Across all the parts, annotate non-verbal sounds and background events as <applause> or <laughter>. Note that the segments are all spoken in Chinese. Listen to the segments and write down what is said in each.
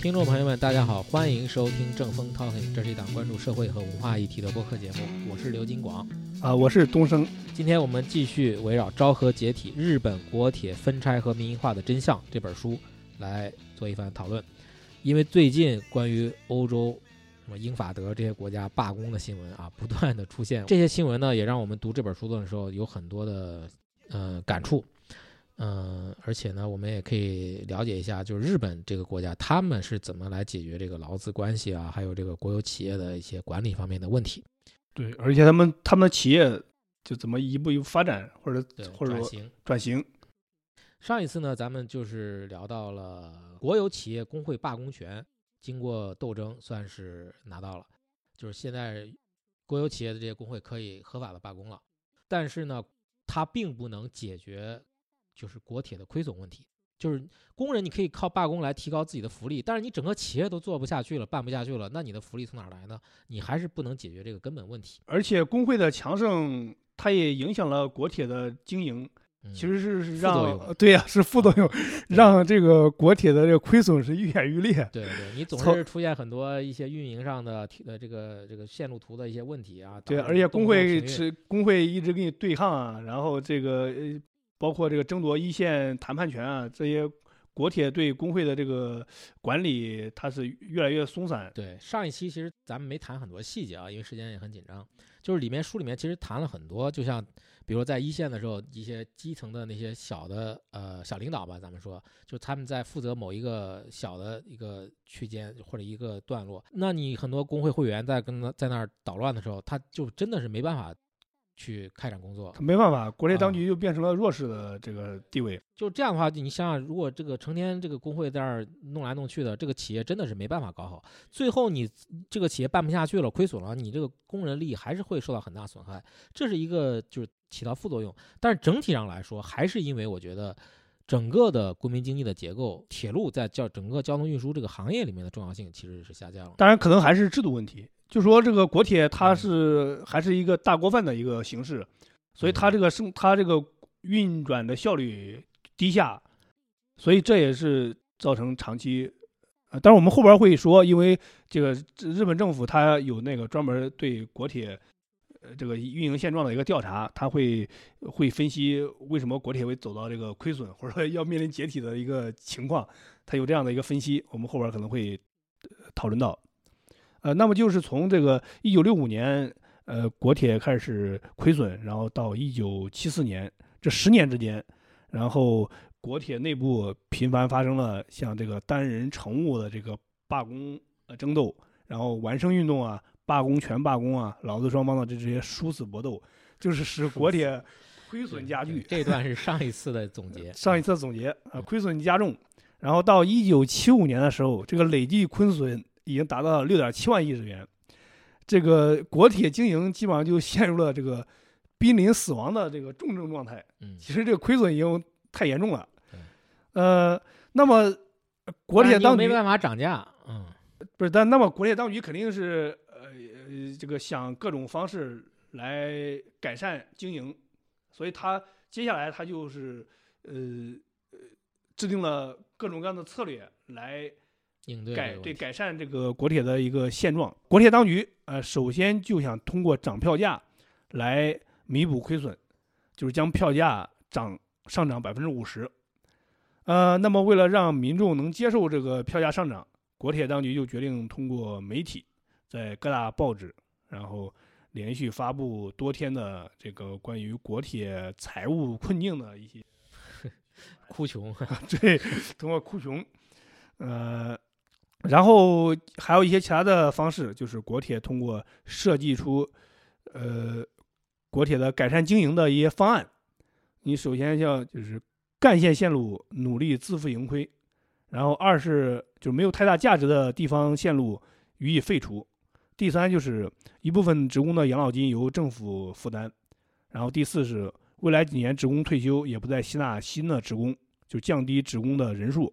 听众朋友们，大家好，欢迎收听正风 Talking，这是一档关注社会和文化议题的播客节目，我是刘金广。啊，我是东升。今天我们继续围绕《昭和解体：日本国铁分拆和民营化的真相》这本书来做一番讨论。因为最近关于欧洲什么英法德这些国家罢工的新闻啊，<laughs> 不断的出现，这些新闻呢，也让我们读这本书的时候有很多的呃感触。嗯，而且呢，我们也可以了解一下，就是日本这个国家，他们是怎么来解决这个劳资关系啊，还有这个国有企业的一些管理方面的问题。对，而且他们他们的企业就怎么一步一步发展，或者或者转型转型。上一次呢，咱们就是聊到了国有企业工会罢工权，经过斗争算是拿到了，就是现在国有企业的这些工会可以合法的罢工了，但是呢，它并不能解决。就是国铁的亏损问题，就是工人你可以靠罢工来提高自己的福利，但是你整个企业都做不下去了，办不下去了，那你的福利从哪来呢？你还是不能解决这个根本问题。而且工会的强盛，它也影响了国铁的经营，其实是让对呀，是副作用 <laughs> <laughs> 让这个国铁的这个亏损是愈演愈烈。对对，你总是出现很多一些运营上的呃这个这个线路图的一些问题啊。对，而且工会是工会一直跟你对抗啊，然后这个呃。包括这个争夺一线谈判权啊，这些国铁对工会的这个管理，它是越来越松散。对，上一期其实咱们没谈很多细节啊，因为时间也很紧张。就是里面书里面其实谈了很多，就像比如在一线的时候，一些基层的那些小的呃小领导吧，咱们说，就他们在负责某一个小的一个区间或者一个段落，那你很多工会会员在跟他在那儿捣乱的时候，他就真的是没办法。去开展工作，没办法，国内当局就变成了弱势的这个地位。就这样的话，你想想，如果这个成天这个工会在那儿弄来弄去的，这个企业真的是没办法搞好。最后你这个企业办不下去了，亏损了，你这个工人利益还是会受到很大损害。这是一个就是起到副作用。但是整体上来说，还是因为我觉得整个的国民经济的结构，铁路在交整个交通运输这个行业里面的重要性其实是下降了。当然，可能还是制度问题。就说这个国铁它是还是一个大锅饭的一个形式，所以它这个生它这个运转的效率低下，所以这也是造成长期。呃，但是我们后边会说，因为这个日本政府它有那个专门对国铁呃这个运营现状的一个调查，它会会分析为什么国铁会走到这个亏损或者说要面临解体的一个情况，它有这样的一个分析，我们后边可能会讨论到。呃，那么就是从这个一九六五年，呃，国铁开始亏损，然后到一九七四年这十年之间，然后国铁内部频繁发生了像这个单人乘务的这个罢工呃争斗，然后完胜运动啊，罢工全罢工啊，劳资双方的这这些殊死搏斗，就是使国铁亏损加剧。这段是上一次的总结，上一次总结啊，亏损加重，然后到一九七五年的时候，这个累计亏损。已经达到了六点七万亿日元，这个国铁经营基本上就陷入了这个濒临死亡的这个重症状态。嗯，其实这个亏损已经太严重了。呃，那么国铁当局没办法涨价。嗯，不是，但那么国铁当局肯定是呃这个想各种方式来改善经营，所以他接下来他就是呃制定了各种各样的策略来。改对改善这个国铁的一个现状，国铁当局呃首先就想通过涨票价来弥补亏损，就是将票价涨上涨百分之五十。呃，那么为了让民众能接受这个票价上涨，国铁当局就决定通过媒体在各大报纸，然后连续发布多天的这个关于国铁财务困境的一些 <laughs> 哭穷，<laughs> 对，通过哭穷，呃。然后还有一些其他的方式，就是国铁通过设计出，呃，国铁的改善经营的一些方案。你首先要就是干线线路努力自负盈亏，然后二是就没有太大价值的地方线路予以废除，第三就是一部分职工的养老金由政府负担，然后第四是未来几年职工退休也不再吸纳新的职工，就降低职工的人数。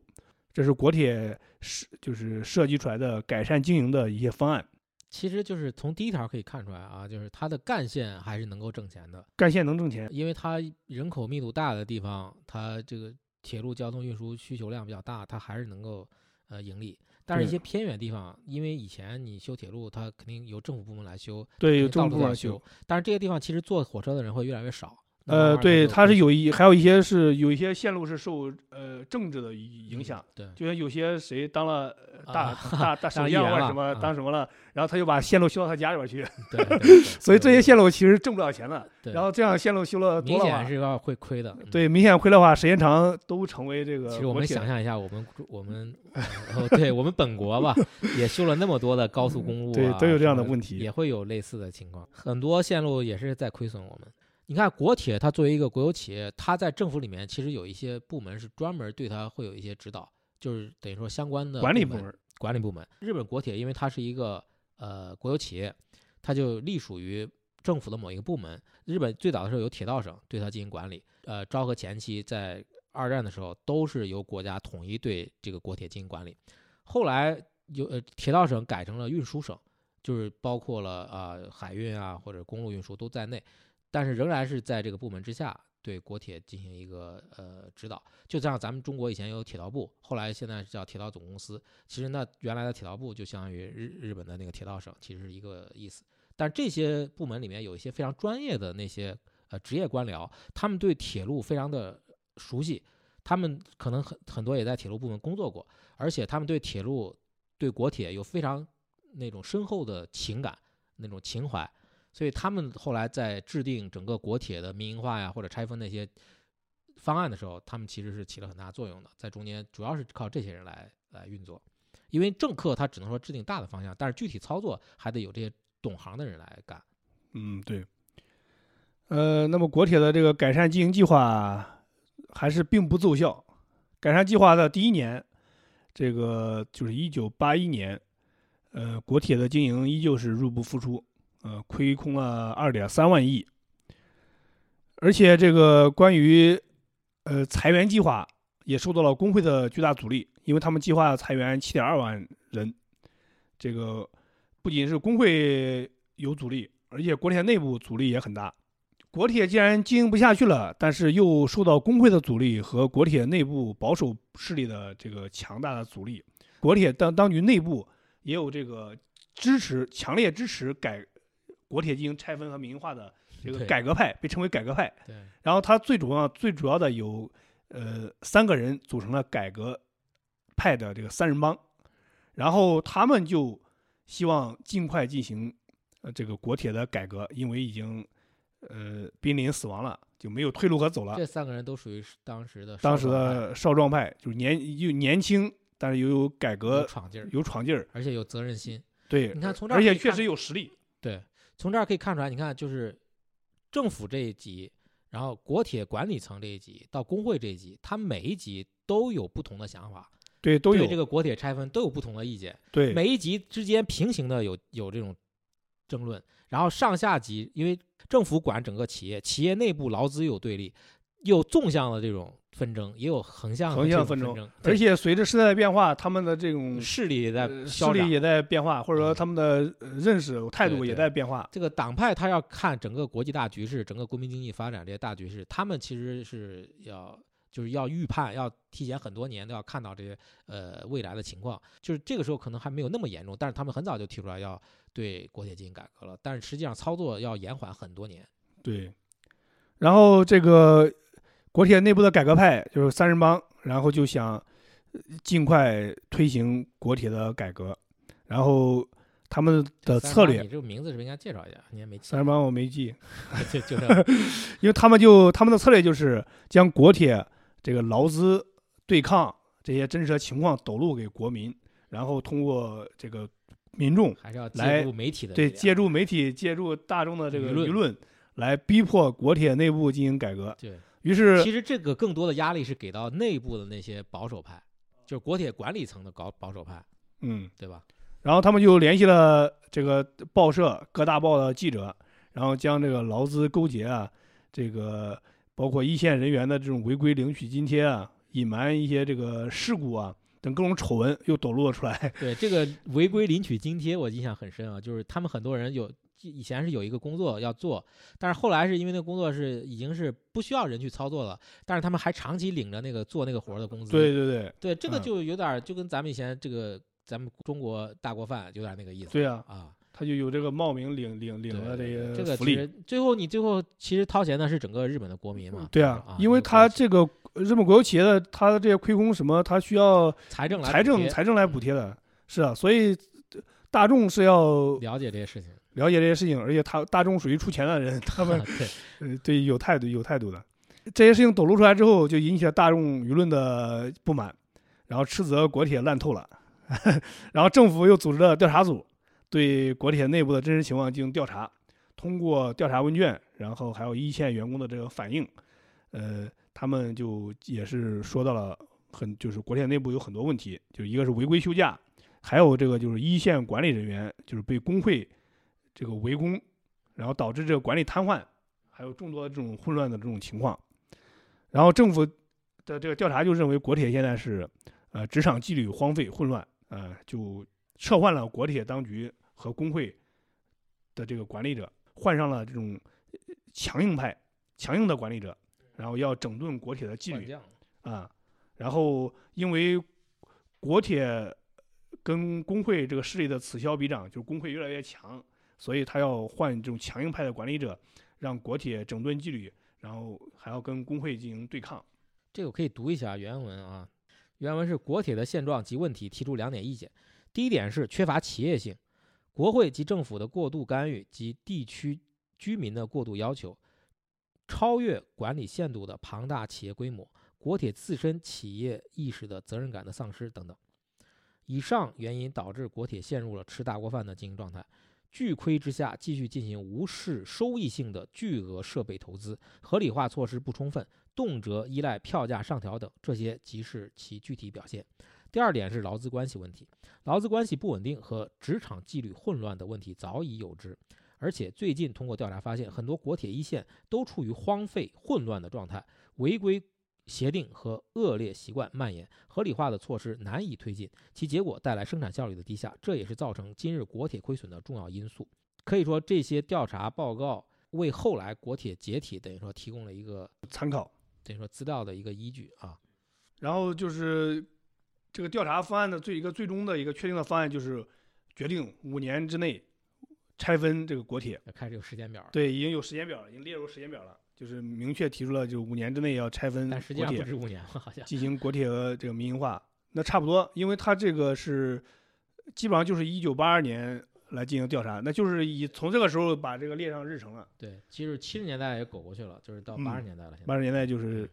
这是国铁设就是设计出来的改善经营的一些方案，其实就是从第一条可以看出来啊，就是它的干线还是能够挣钱的，干线能挣钱，因为它人口密度大的地方，它这个铁路交通运输需求量比较大，它还是能够呃盈利。但是一些偏远地方，因为以前你修铁路，它肯定由政府部门来修，对，有肯定道政府来修。。但是这些地方其实坐火车的人会越来越少。呃，对，它是有一还有一些是有一些线路是受呃政治的影影响，对，就像有些谁当了呃大、啊大 <laughs> 大首当议相或者什么当什么了，然后他就把线路修到他家里边去，<laughs> 对所以这些线路其实挣不了钱的。对然后这样线路修了明多了话显是，要会亏的。嗯，对，明显亏的话，时间长都成为这个其实我们想象一下，我们我们呃对我们本国吧，<laughs> 也修了那么多的高速公路、啊，对都有这样的问题也会有类似的情况。很多线路也是在亏损我们。你看国铁，它作为一个国有企业，它在政府里面其实有一些部门是专门对它会有一些指导，就是等于说相关的管理部门。管理部门。日本国铁因为它是一个呃国有企业，它就隶属于政府的某一个部门。日本最早的时候有铁道省对它进行管理，呃，昭和前期在二战的时候都是由国家统一对这个国铁进行管理。后来有呃铁道省改成了运输省，就是包括了啊、呃海运啊或者公路运输都在内，但是仍然是在这个部门之下对国铁进行一个呃指导。就像咱们中国以前有铁道部，后来现在叫铁道总公司，其实那原来的铁道部就相当于日日本的那个铁道省，其实是一个意思。但这些部门里面有一些非常专业的那些呃职业官僚，他们对铁路非常的熟悉，他们可能很很多也在铁路部门工作过，而且他们对铁路、对国铁有非常那种深厚的情感、那种情怀，所以他们后来在制定整个国铁的民营化呀或者拆分那些方案的时候，他们其实是起了很大作用的，在中间主要是靠这些人来来运作，因为政客他只能说制定大的方向，但是具体操作还得有这些懂行的人来干。嗯，对。呃，那么国铁的这个改善经营计划还是并不奏效。改善计划的第一年，这个就是一九八一年，呃，国铁的经营依旧是入不敷出，呃，亏空了二点三万亿。而且这个关于呃裁员计划也受到了工会的巨大阻力，因为他们计划裁员七点二万人。这个不仅是工会有阻力，而且国铁内部阻力也很大。国铁既然经营不下去了，但是又受到工会的阻力和国铁内部保守势力的这个强大的阻力，国铁当当局内部也有这个支持、强烈支持改国铁进行拆分和民营化的 <laughs> 这个改革派，被称为改革派。对，然后他最主要、最主要的有呃三个人组成了改革派的这个三人帮，然后他们就希望尽快进行呃这个国铁的改革，因为已经呃濒临死亡了，就没有退路可走了。这三个人都属于是当时的当时的少壮派就是年又年轻，但是又有改有革闯劲儿，有闯劲儿，而且有责任心。对，你看从这儿而且确实有实力。对，从这儿可以看出来，你看就是政府这一级，然后国铁管理层这一级到工会这一级，他每一级都有不同的想法，对，都有对这个国铁拆分都有不同的意见，对。每一级之间平行的有有这种争论，然后上下级因为政府管整个企业，企业内部劳资有对立，有纵向的这种纷争，也有横向的横向纷这种纷争，而且随着时代的变化，他们的这种势力也在。势力也在变化，或者说嗯他们的呃认识态度也在变化。这个党派他要看整个国际大局势，整个国民经济发展这些大局势，他们其实是要就是要预判，要提前很多年都要看到这些呃未来的情况。就是这个时候可能还没有那么严重，但是他们很早就提出来要对国铁进行改革了，但是实际上操作要延缓很多年。对，然后这个国铁内部的改革派就是三人帮，然后就想呃尽快推行国铁的改革，然后他们的策略你，这个名字是不是应该介绍一下？你也没记三人帮我没记，<laughs> 就就是 <laughs> 因为他们就他们的策略就是将国铁这个劳资对抗这些真实的情况抖露给国民，然后通过这个民众还是要来介入媒体的对借助媒体、借助大众的这个舆论舆论来逼迫国铁内部进行改革。对。于是其实这个更多的压力是给到内部的那些保守派，就是国铁管理层的搞保守派，嗯，对吧？然后他们就联系了这个报社各大报的记者，然后将这个劳资勾结啊，这个包括一线人员的这种违规领取津贴啊，隐瞒一些这个事故啊等各种丑闻又抖露了出来。对这个违规领取津贴，我印象很深啊，就是他们很多人有以前是有一个工作要做，但是后来是因为那个工作是已经是不需要人去操作了，但是他们还长期领着那个做那个活儿的工资。对对对对，这个嗯就有点儿就跟咱们以前这个咱们中国大锅饭有点儿那个意思。对啊，啊，他就有这个冒名领领领了对这这个福利。其实最后你最后其实掏钱的是整个日本的国民嘛。对啊啊，，因为他这个日本国有企业的他的这些亏空什么，他需要财政来财政财政来补贴的，是啊，所以大众是要了解这些事情。了解这些事情，而且他大众属于出钱的人，他们 <laughs> 对，呃对有态度有态度的。这些事情抖露出来之后，就引起了大众舆论的不满，然后斥责国铁烂透了，<laughs> 然后政府又组织了调查组，对国铁内部的真实情况进行调查。通过调查问卷，然后还有一线员工的这个反应，呃，他们就也是说到了很，就是国铁内部有很多问题，就一个是违规休假，还有这个就是一线管理人员就是被工会这个围攻，然后导致这个管理瘫痪，还有众多的这种混乱的这种情况。然后政府的这个调查就认为国铁现在是呃职场纪律荒废混乱，呃就撤换了国铁当局和工会的这个管理者，换上了这种呃强硬派、强硬的管理者，然后要整顿国铁的纪律啊。然后因为国铁跟工会这个势力的此消彼长，就是工会越来越强，所以他要换这种强硬派的管理者，让国铁整顿纪律，然后还要跟工会进行对抗。这个可以读一下原文啊。原文是国铁的现状及问题提出两点意见。第一点是缺乏企业性，国会及政府的过度干预及地区居民的过度要求，超越管理限度的庞大企业规模，国铁自身企业意识的责任感的丧失等等。以上原因导致国铁陷入了吃大锅饭的经营状态，巨亏之下继续进行无视收益性的巨额设备投资，合理化措施不充分，动辄依赖票价上调等，这些即是其具体表现。第二点是劳资关系问题，劳资关系不稳定和职场纪律混乱的问题早已有之，而且最近通过调查发现，很多国铁一线都处于荒废混乱的状态，违规协定和恶劣习惯蔓延，合理化的措施难以推进，其结果带来生产效率的低下，这也是造成今日国铁亏损的重要因素。可以说，这些调查报告为后来国铁解体等于说提供了一个参考。等于说资料的一个依据啊。然后就是这个调查方案的最一个最终的一个确定的方案，就是决定五年之内拆分这个国铁。开始有时间表了，对，已经有时间表了，已经列入时间表了，就是明确提出了，就五年之内要拆分但实际国铁，上不止五年了，好像。<laughs> 进行国铁和这个民营化。那差不多，因为它这个是基本上就是一九八二年来进行调查，那就是以从这个时候把这个列上日程了。对，其实七十年代也苟过去了，就是到嗯八十年代了。现在八十年代就是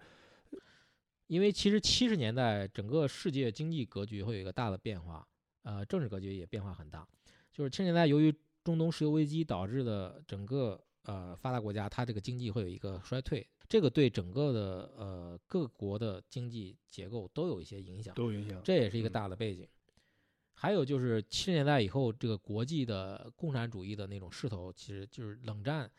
因为其实七十年代整个世界经济格局会有一个大的变化，呃，政治格局也变化很大。就是七十年代由于中东石油危机导致的整个呃发达国家它这个经济会有一个衰退，这个对整个的呃各国的经济结构都有一些影响。都有影响。这也是一个嗯大的背景。还有就是七十年代以后，这个国际的共产主义的那种势头，其实就是冷战，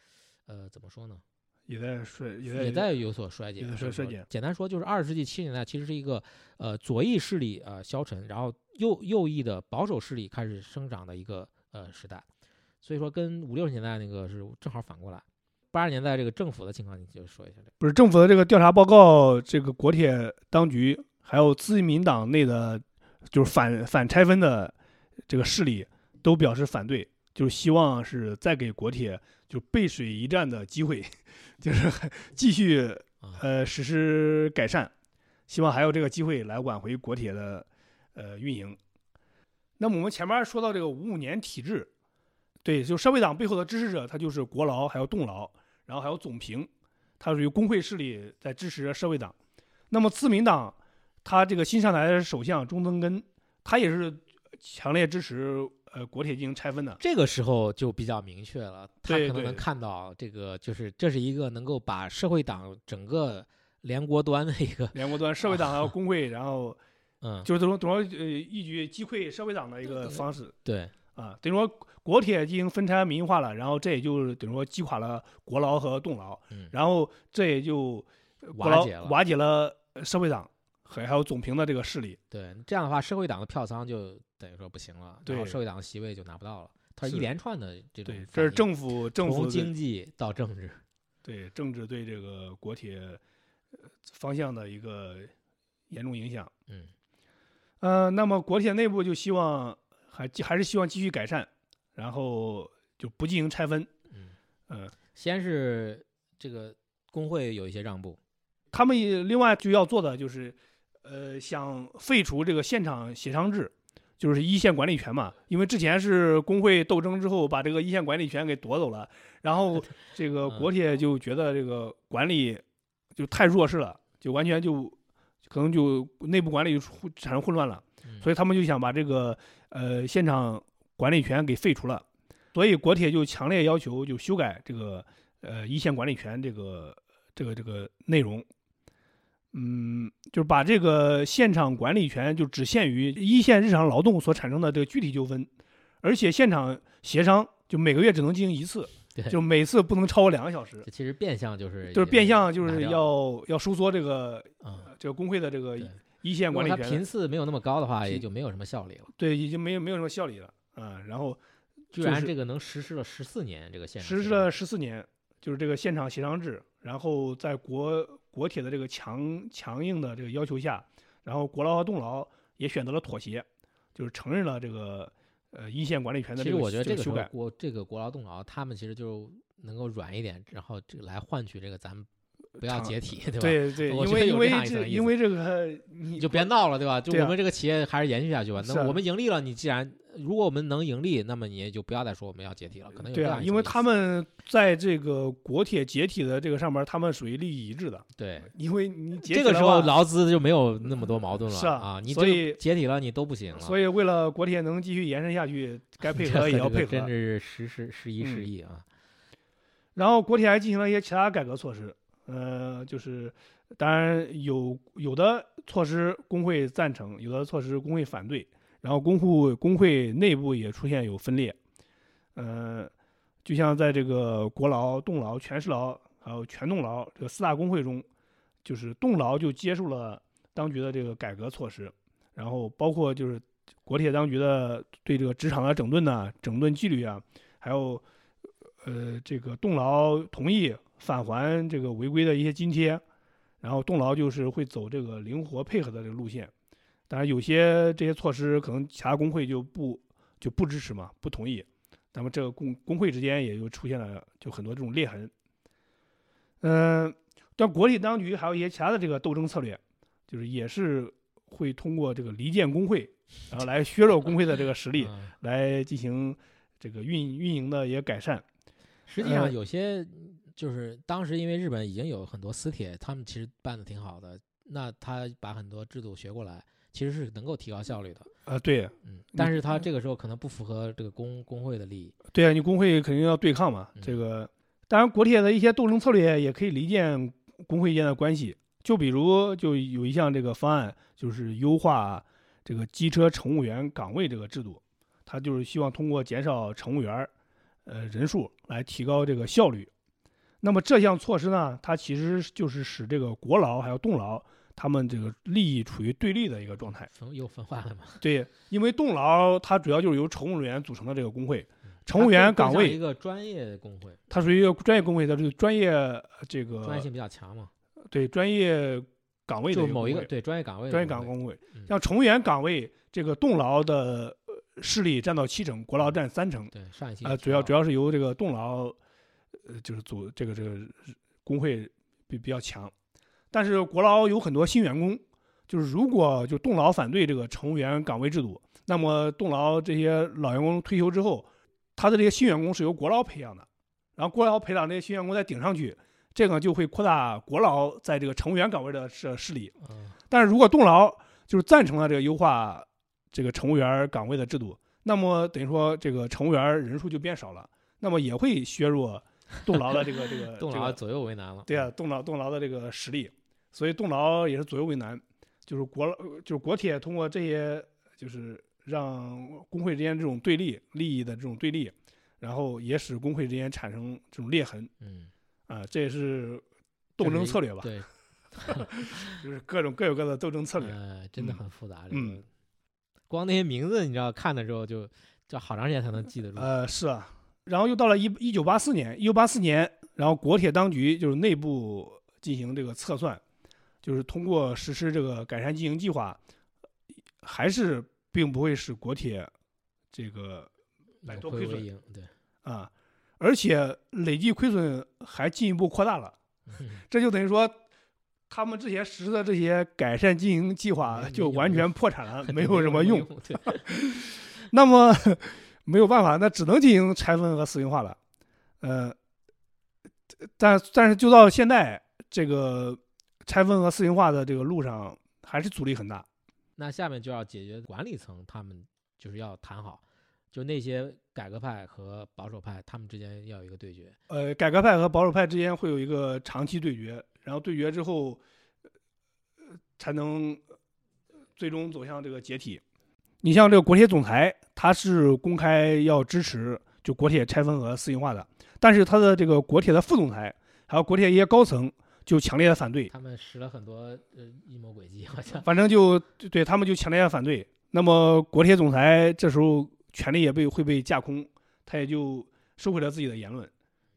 呃，怎么说呢？也在衰，也在也在有所衰减。衰衰减简单说，就是二十世纪七十年代其实是一个呃左翼势力呃消沉，然后右右翼的保守势力开始生长的一个呃时代。所以说，跟五六十年代那个是正好反过来。八十年代这个政府的情况，你就说一下这个。不是政府的这个调查报告，这个国铁当局还有自民党内的，就是反反拆分的这个势力都表示反对，就是希望是再给国铁就背水一战的机会，<laughs> 就是 <laughs> 继续啊呃实施改善，希望还有这个机会来挽回国铁的呃运营。那么我们前面说到这个五五年体制，对，就社会党背后的支持者，他就是国劳还有动劳，然后还有总评，他属于工会势力在支持社会党。那么自民党，他这个新上台的首相中曾根，他也是强烈支持呃国铁进行拆分的。这个时候就比较明确了，他可能能看到这个，就是这是一个能够把社会党整个连锅端的一个，连国端，社会党还有 <laughs> 工会，然后嗯，就是等于等于呃一举击溃社会党的一个方式对啊，等于说国铁进行分拆民营化了，然后这也就是等于说击垮了国劳和动劳，嗯，然后这也就呃国劳瓦解了瓦解了呃社会党和还有总评的这个势力。对，这样的话，社会党的票仓就等于说不行了，然后对社会党的席位就拿不到了。它是一连串的这种这是政府政府从经济到政治，<laughs> 对政治对这个国铁呃方向的一个严重影响。嗯呃，那么国铁内部就希望还还是希望继续改善，然后就不进行拆分。嗯，嗯、先是这个工会有一些让步，他们也另外就要做的就是，呃，想废除这个现场协商制，就是一线管理权嘛。因为之前是工会斗争之后把这个一线管理权给夺走了，然后 <laughs> 这个嗯国铁就觉得这个管理就太弱势了，就完全就可能就内部管理就产生混乱了。嗯所以他们就想把这个呃现场管理权给废除了，所以国铁就强烈要求就修改这个呃一线管理权这个这个这个内容，嗯，就是把这个现场管理权就只限于一线日常劳动所产生的这个具体纠纷，而且现场协商就每个月只能进行一次，就每次不能超过两个小时，这其实变相就是就是变相就是要要收缩这个嗯，这个工会的这个对一线管理权的频次没有那么高的话，也就没有什么效力了。对，已经没有没有什么效力了啊、然后就是居然这个能实施了十四年，这个现场实施了十四年，就是这个现场协商制，然后在国国铁的这个强强硬的这个要求下，然后国劳和动劳也选择了妥协，就是承认了这个呃一线管理权的其实这个我觉得这个。国这个国劳动劳，他们其实就能够软一点，然后这个来换取这个咱们不要解体，对吧？对对，因为因为这因为这个你你就别闹了，对吧？就我们这个企业还是延续下去吧。那我们盈利了，你既然如果我们能盈利，那么你也就不要再说我们要解体了，可能有这对因为他们在这个国铁解体的这个上面，他们属于利益一致的，对因为你解这个时候劳资就没有那么多矛盾了是啊你这所以解体了，你都不行了。所以为了国铁能继续延伸下去，该 <laughs> 配合也要配合。真是时时时移时嗯移啊。然后国铁还进行了一些其他改革措施，呃，就是当然有有的措施工会赞成，有的措施工会反对，然后工会工会内部也出现有分裂，呃，就像在这个国劳、动劳、全市劳还有全动劳这个四大工会中，就是动劳就接受了当局的这个改革措施，然后包括就是国铁当局的对这个职场的整顿呐、整顿纪律啊，还有呃这个动劳同意返还这个违规的一些津贴，然后动劳就是会走这个灵活配合的这个路线。当然，有些这些措施可能其他工会就不就不支持嘛，不同意，那么这个工工会之间也就出现了就很多这种裂痕。嗯、但国铁当局还有一些其他的这个斗争策略，就是也是会通过这个离间工会，然后来削弱工会的这个实力，<laughs> 嗯来进行这个运运营的一个改善。实际上呃有些就是当时因为日本已经有很多私铁，他们其实办的挺好的，那他把很多制度学过来，其实是能够提高效率的。啊，对嗯，但是他这个时候可能不符合这个工工会的利益。对啊，你工会肯定要对抗嘛。嗯这个当然，国铁的一些斗争策略也可以离间工会间的关系。就比如，就有一项这个方案，就是优化这个机车乘务员岗位这个制度，他就是希望通过减少乘务员儿呃人数来提高这个效率。那么这项措施呢，它其实就是使这个国劳还有动劳他们这个利益处于对立的一个状态。分又分化了嘛？对，因为动劳它主要就是由乘务人员组成的这个工会，乘务员岗位一个专业工会，它属于一个专业工会，它是专业呃这个专业性比较强嘛，对专业岗位的就某一一个对专业岗位专业岗工会嗯。像乘务员岗位，这个动劳的呃势力占到七成，国劳占三成。对上一期啊、主要主要要是由这个动劳，呃，就是组这个这个工会比比较强。但是国劳有很多新员工，就是如果就动劳反对这个乘务员岗位制度，那么动劳这些老员工退休之后，他的这些新员工是由国劳培养的，然后国劳培养这些新员工再顶上去，这个就会扩大国劳在这个乘务员岗位的势势力。嗯但是如果动劳就是赞成了这个优化这个乘务员岗位的制度，那么等于说这个乘务员人数就变少了，那么也会削弱 <laughs> 动劳的这个这个这个动劳左右为难了。对啊，动劳动劳的这个实力，所以动劳也是左右为难，就是国就是国铁通过这些就是让工会之间这种对立利益的这种对立，然后也使工会之间产生这种裂痕嗯，啊，这也是斗争策略吧，对，<laughs> 就是各种各有各的斗争策略。呃，真的嗯很复杂。这嗯个光那些名字，你知道看的时候就就好长时间才能记得住。呃，是啊。然后又到了一一九八四年，一九八四年，然后国铁当局就是内部进行这个测算，就是通过实施这个改善经营计划，还是并不会使国铁这个摆扭脱亏损对，啊，而且累计亏损还进一步扩大了。这就等于说，他们之前实施的这些改善经营计划就完全破产了，<laughs> 没没有什么用。<laughs> 那么没有办法，那只能进行拆分和私营化了。呃，但但是就到现在，这个拆分和私营化的这个路上，还是阻力很大。那下面就要解决管理层他们就是要谈好，就那些改革派和保守派他们之间要有一个对决。呃，改革派和保守派之间会有一个长期对决，然后对决之后，呃才能最终走向这个解体。你像这个国铁总裁，他是公开要支持就国铁拆分和私营化的，但是他的这个国铁的副总裁还有国铁一些高层就强烈的反对，他们使了很多呃阴谋诡计，好像反正就对他们就强烈的反对。那么国铁总裁这时候权力也被会被架空，他也就收回了自己的言论，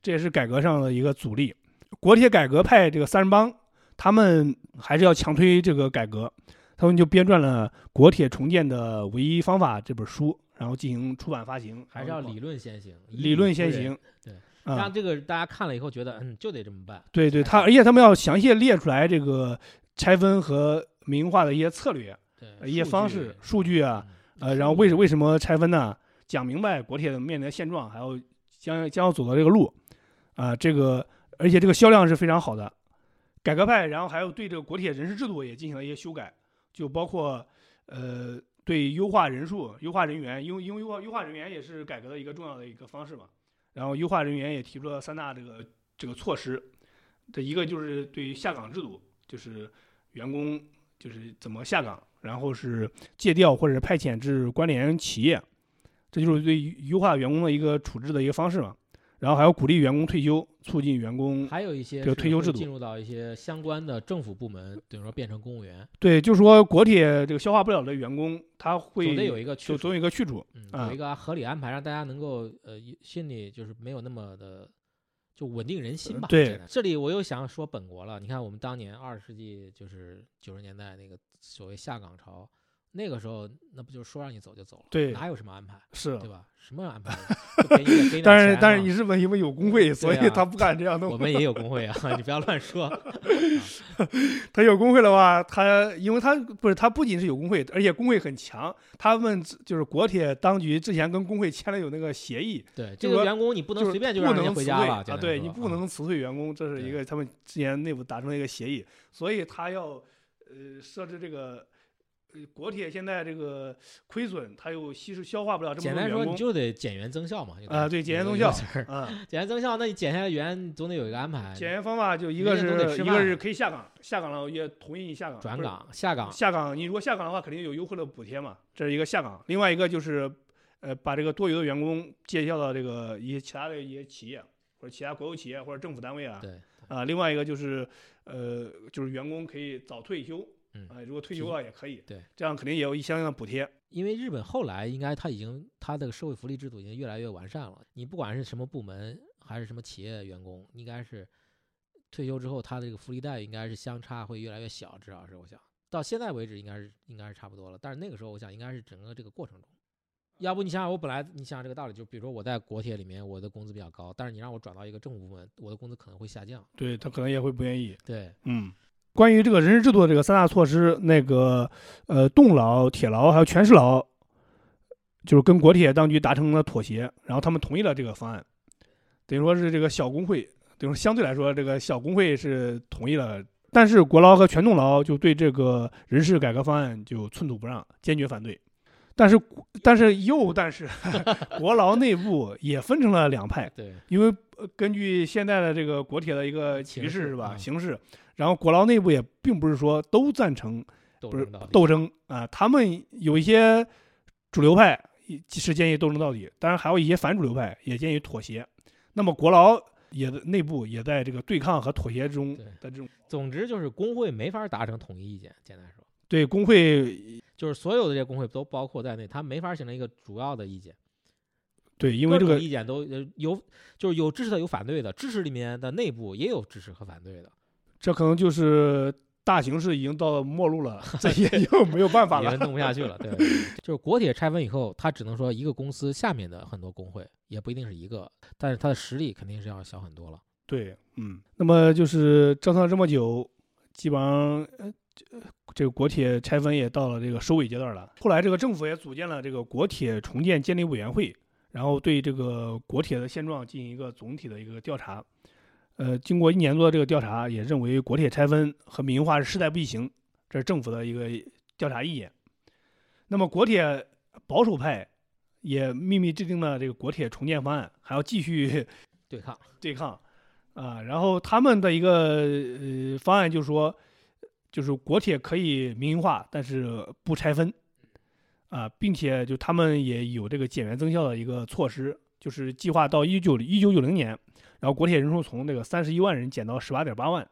这也是改革上的一个阻力。国铁改革派这个三人帮，他们还是要强推这个改革，他们就编撰了《国铁重建的唯一方法》这本书，然后进行出版发行，还是要理论先行，理论先行，对，啊让这个大家看了以后觉得，嗯，就得这么办。对对，他而且他们要详细列出来这个拆分和民营化的一些策略、对一些方式、数据啊，嗯呃，然后为什为什么拆分呢？讲明白国铁的面临的现状，还有将将要走的这个路，啊、这个而且这个销量是非常好的。改革派，然后还有对这个国铁人事制度也进行了一些修改，就包括呃对优化人数、优化人员，因为因为优化优化人员也是改革的一个重要的一个方式嘛。然后优化人员也提出了三大这个这个措施，这一个就是对于下岗制度，就是员工就是怎么下岗，然后是借调或者派遣至关联企业，这就是对优化员工的一个处置的一个方式嘛。然后还要鼓励员工退休，促进员工还有一些这个是退休制度进入到一些相关的政府部门，等于说变成公务员，对，就是说国铁这个消化不了的员工，他会总得有一个去就总有一个去处。嗯，啊有一个合理安排，让大家能够呃心里就是没有那么的就稳定人心吧。对这里我又想说本国了，你看我们当年二十世纪就是九十年代那个所谓下岗潮，那个时候那不就是说让你走就走了，对哪有什么安排，是，对吧？什么安排 <laughs> 但是但是你日本因为有工会，所以他不敢这样弄。我们也有工会啊，<laughs> 你不要乱说。<laughs> 他有工会的话，他因为他不是他不仅是有工会，而且工会很强。他们就是国铁当局之前跟工会签了有那个协议，对，这就是说个员工你不能随便就不让人回能辞退家了，啊，对你不啊能辞退员工，这是一个他们之前内部达成的一个协议，所以他要呃设置这个。呃，国铁现在这个亏损，它又吸收消化不了这么简单说，你就得减员增效嘛。啊，得对，减员增效啊，减员增效，那你减下来员总得有一个安排。减员方法就一个是一个是可以下岗，下岗了也同意你下岗，转岗、下岗，下岗，你如果下岗的话，肯定有优惠的补贴嘛，这是一个下岗。另外一个就是，呃，把这个多余的员工介绍到这个一些其他的一些企业或者其他国有企业或者政府单位啊，对，啊，另外一个就是，呃，就是员工可以早退休，嗯啊，如果退休了也可以，对，这样肯定也有一相应的补贴。因为日本后来应该它已经它的社会福利制度已经越来越完善了。你不管是什么部门还是什么企业员工，应该是退休之后他的这个福利待遇应该是相差会越来越小，至少是我想到现在为止应该是应该是差不多了。但是那个时候我想应该是整个这个过程中。要不你想想，我本来你想想这个道理，就比如说我在国铁里面，我的工资比较高，但是你让我转到一个政府部门，我的工资可能会下降。对他可能也会不愿意。对，嗯，关于这个人事制度的这个三大措施，那个呃，动劳、铁劳还有全市劳，就是跟国铁当局达成了妥协，然后他们同意了这个方案，等于说是这个小工会，等于说相对来说这个小工会是同意了，但是国劳和全动劳就对这个人事改革方案就寸土不让，坚决反对。但是，但是又但是，<laughs> 国劳内部也分成了两派，对，因为呃根据现在的这个国铁的一个局势是吧，嗯形势，然后国劳内部也并不是说都赞成不是斗争啊，他们有一些主流派是建议斗争到底，当然还有一些反主流派也建议妥协。那么国劳也内部也在这个对抗和妥协中的这种总之就是工会没法达成统一意见，简单说。对工会就是所有的这些工会都包括在内，他没法形成一个主要的意见。对，因为这个意见都呃有，就是有支持的，有反对的，支持里面的内部也有支持和反对的，这可能就是大形势已经到末路了，这也 <laughs> 就没有办法了。也弄不下去了。<laughs> 对，就是国铁拆分以后，它只能说一个公司下面的很多工会，也不一定是一个，但是它的实力肯定是要小很多了。对，嗯，那么就是折腾了这么久，基本上呃这个国铁拆分也到了这个收尾阶段了。后来这个政府也组建了这个国铁重建监理委员会，然后对这个国铁的现状进行一个总体的一个调查。呃，经过一年多的这个调查，也认为国铁拆分和民营化是势在必行，这是政府的一个调查意见。那么国铁保守派也秘密制定了这个国铁重建方案，还要继续对抗，对抗啊。然后他们的一个呃方案就是说，就是国铁可以民营化，但是不拆分啊，并且就他们也有这个减员增效的一个措施，就是计划到一九一九九零年，然后国铁人数从那个三十一万人减到十八点八万，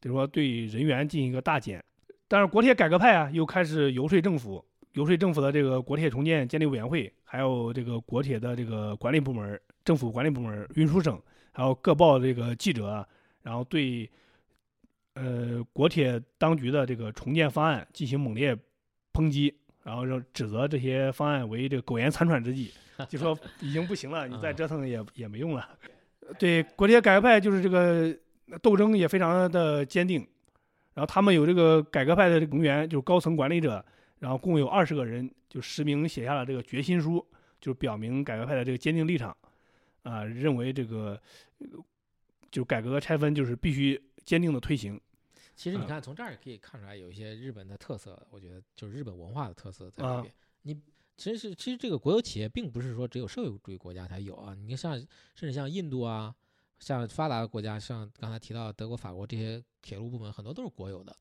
等于说对人员进行一个大减。但是国铁改革派啊，又开始游说政府，游说政府的这个国铁重建监理委员会，还有这个国铁的这个管理部门、政府管理部门、运输省，还有各报这个记者啊，然后对呃国铁当局的这个重建方案进行猛烈抨击，然后让指责这些方案为这个苟延残喘之计，<laughs> 就说已经不行了，你再折腾也也没用了。对国铁改革派就是这个斗争也非常的坚定，然后他们有这个改革派的成员，就是高层管理者，然后共有二十个人，就实名写下了这个决心书，就表明改革派的这个坚定立场，啊，认为这个呃就改革拆分就是必须坚定的推行。嗯其实你看，从这儿也可以看出来有一些日本的特色，我觉得就是日本文化的特色在啊里边。你其实是其实这个国有企业并不是说只有社会主义国家才有啊，你看像甚至像印度啊，像发达的国家，像刚才提到德国、法国这些铁路部门很多都是国有的。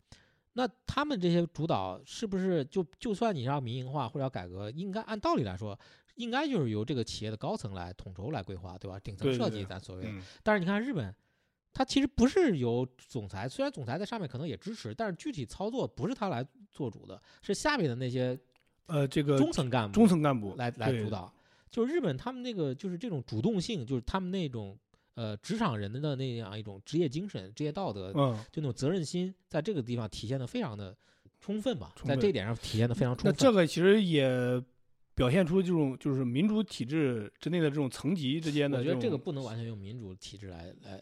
那他们这些主导是不是就就算你要民营化或者要改革，应该按道理来说，应该就是由这个企业的高层来统筹来规划，对吧？顶层设计咱所谓的。嗯，但是你看日本，它其实不是由总裁，虽然总裁在上面可能也支持，但是具体操作不是他来做主的，是下面的那些呃，这个中层干部中层干部来来主导。就是日本他们那个就是这种主动性，就是他们那种呃职场人的那样一种职业精神、职业道德，嗯，就那种责任心，在这个地方体现的非常的充分吧，在这一点上体现的非常充分那。这个其实也表现出这种就是民主体制之内的这种层级之间的，我觉得这个不能完全用民主体制来来，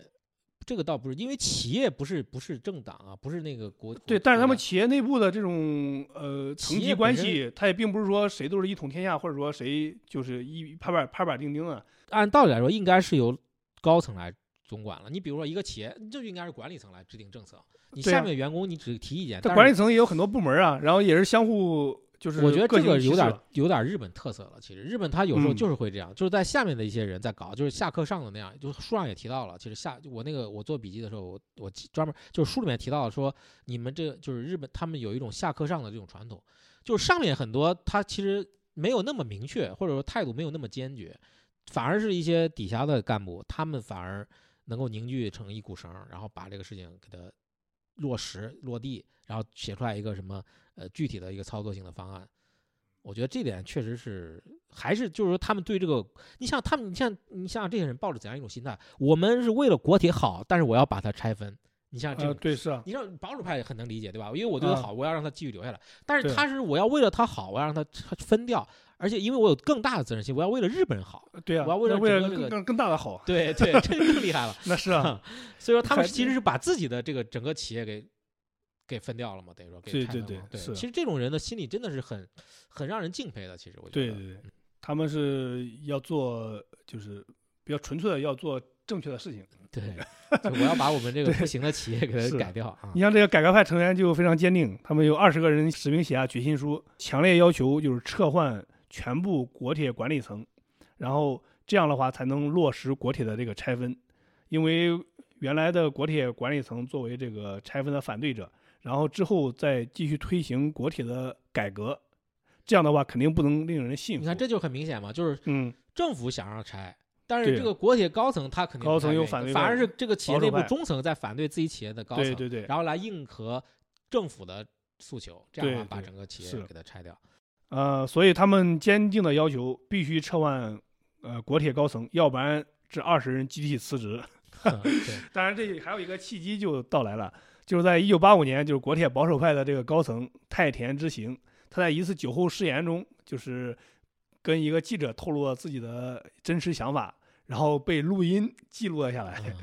这个倒不是，因为企业不是不是政党啊，不是那个国对，但是他们企业内部的这种呃层级关系，它也并不是说谁都是一统天下，或者说谁就是一拍板拍板定钉的。按道理来说，应该是由高层来总管了。你比如说一个企业，这就应该是管理层来制定政策。你下面员工你只提意见，但管理层也有很多部门啊，然后也是相互就是我觉得这个有点有点日本特色了。其实日本他有时候嗯就是会这样，就是在下面的一些人在搞，就是下课上的那样。就是书上也提到了，其实下我那个我做笔记的时候，我我专门就是书里面提到了说，你们这就是日本他们有一种下课上的这种传统，就是上面很多他其实没有那么明确，或者说态度没有那么坚决，反而是一些底下的干部，他们反而能够凝聚成一股绳，然后把这个事情给它落实落地，然后写出来一个什么呃具体的一个操作性的方案。我觉得这点确实是，还是就是说他们对这个，你像他们，你像你想想这些人抱着怎样一种心态？我们是为了国铁好，但是我要把它拆分。你像这呃，对，是啊，你像保守派也很能理解，对吧？因为我对他啊好，我要让他继续留下来。但是他是我要为了他好，我要让他分掉，而且因为我有更大的责任心，我要为了日本人好。对啊，我要为了这个了更更更大的好，对对，这就更厉害了。<laughs> 那是啊，<laughs> 所以说他们其实是把自己的这个整个企业给给分掉了嘛，等于说给对对了。对，是其实这种人的心理真的是很很让人敬佩的。其实我觉得，对对对，他们是要做就是比较纯粹的要做正确的事情。<laughs> 对，就我要把我们这个不行的企业给它改掉啊你。像这个改革派成员就非常坚定，他们有二十个人实名写下决心书，强烈要求就是撤换全部国铁管理层，然后这样的话才能落实国铁的这个拆分，因为原来的国铁管理层作为这个拆分的反对者，然后之后再继续推行国铁的改革，这样的话肯定不能令人信服。你看这就很明显嘛，就是嗯，政府想让拆，但是这个国铁高层他肯定高层有反对反而是这个企业内部中层在反对自己企业的高层，对对对，然后来硬核政府的诉求，这样的话把整个企业给它拆掉。呃，所以他们坚定的要求必须撤换呃国铁高层，要不然这二十人集体辞职。<laughs> <laughs> 当然，这还有一个契机就到来了，就是在一九八五年，就是国铁保守派的这个高层太田之行，他在一次酒后失言中，就是跟一个记者透露了自己的真实想法，然后被录音记录了下来。嗯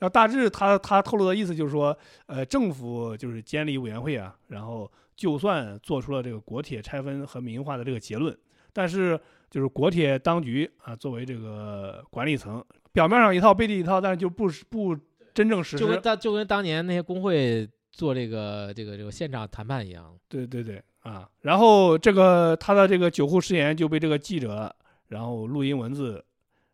然后大致他他透露的意思就是说，呃，政府就是监理委员会啊，然后就算做出了这个国铁拆分和民营化的这个结论，但是就是国铁当局啊，作为这个管理层，表面上一套背地一套，但是就不是不真正实施。就跟当就跟当年那些工会做这个这个这个现场谈判一样。对对对啊，然后这个他的这个酒后失言就被这个记者，然后录音文字。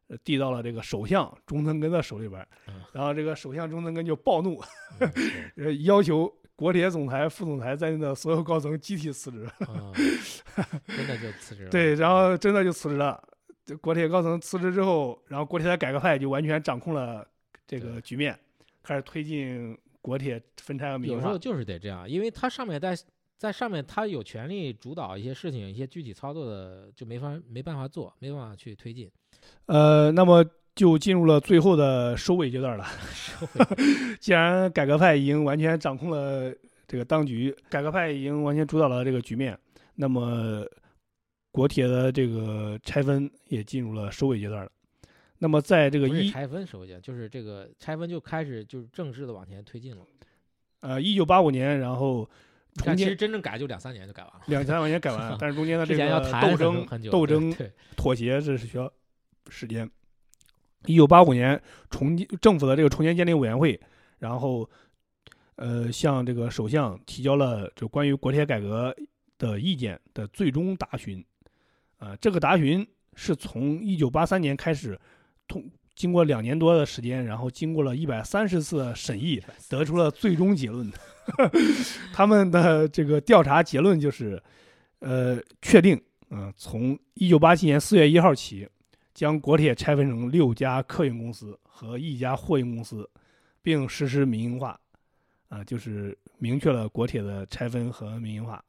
呃递到了这个首相中曾根的手里边然后这个首相中曾根就暴怒，<laughs> 呃，要求国铁总裁、副总裁在内的所有高层集体辞职。啊，<laughs> 真的就辞职了。对，然后真的就辞职了。这国铁高层辞职之后，然后国铁的改革派就完全掌控了这个局面，开始推进国铁分拆和民营化。有时候就是得这样，因为它上面在在上面，它有权利主导一些事情，一些具体操作的就没法没办法做，没办法去推进。<laughs> 呃，那么就进入了最后的收尾阶段了。<laughs> <laughs> 既然改革派已经完全掌控了这个当局，改革派已经完全主导了这个局面，那么国铁的这个拆分也进入了收尾阶段了。那么在这个一拆分首先，就是这个拆分就开始就是正式的往前推进了。呃一九八五年，然后重但其实建真正改就两三年就改完了。两千万年改完了，<laughs> 但是中间的这个斗争很久，斗争妥协，这是需要时间。一九八五年重建政府的这个重建鉴定委员会，然后呃向这个首相提交了就关于国铁改革的意见的最终答询。啊、这个答询是从一九八三年开始，通经过两年多的时间，然后经过了一百三十次的审议，得出了最终结论。<laughs> 他们的这个调查结论就是，呃，确定，嗯、从一九八七年四月一号起，将国铁拆分成六家客运公司和一家货运公司，并实施民营化，啊、就是明确了国铁的拆分和民营化。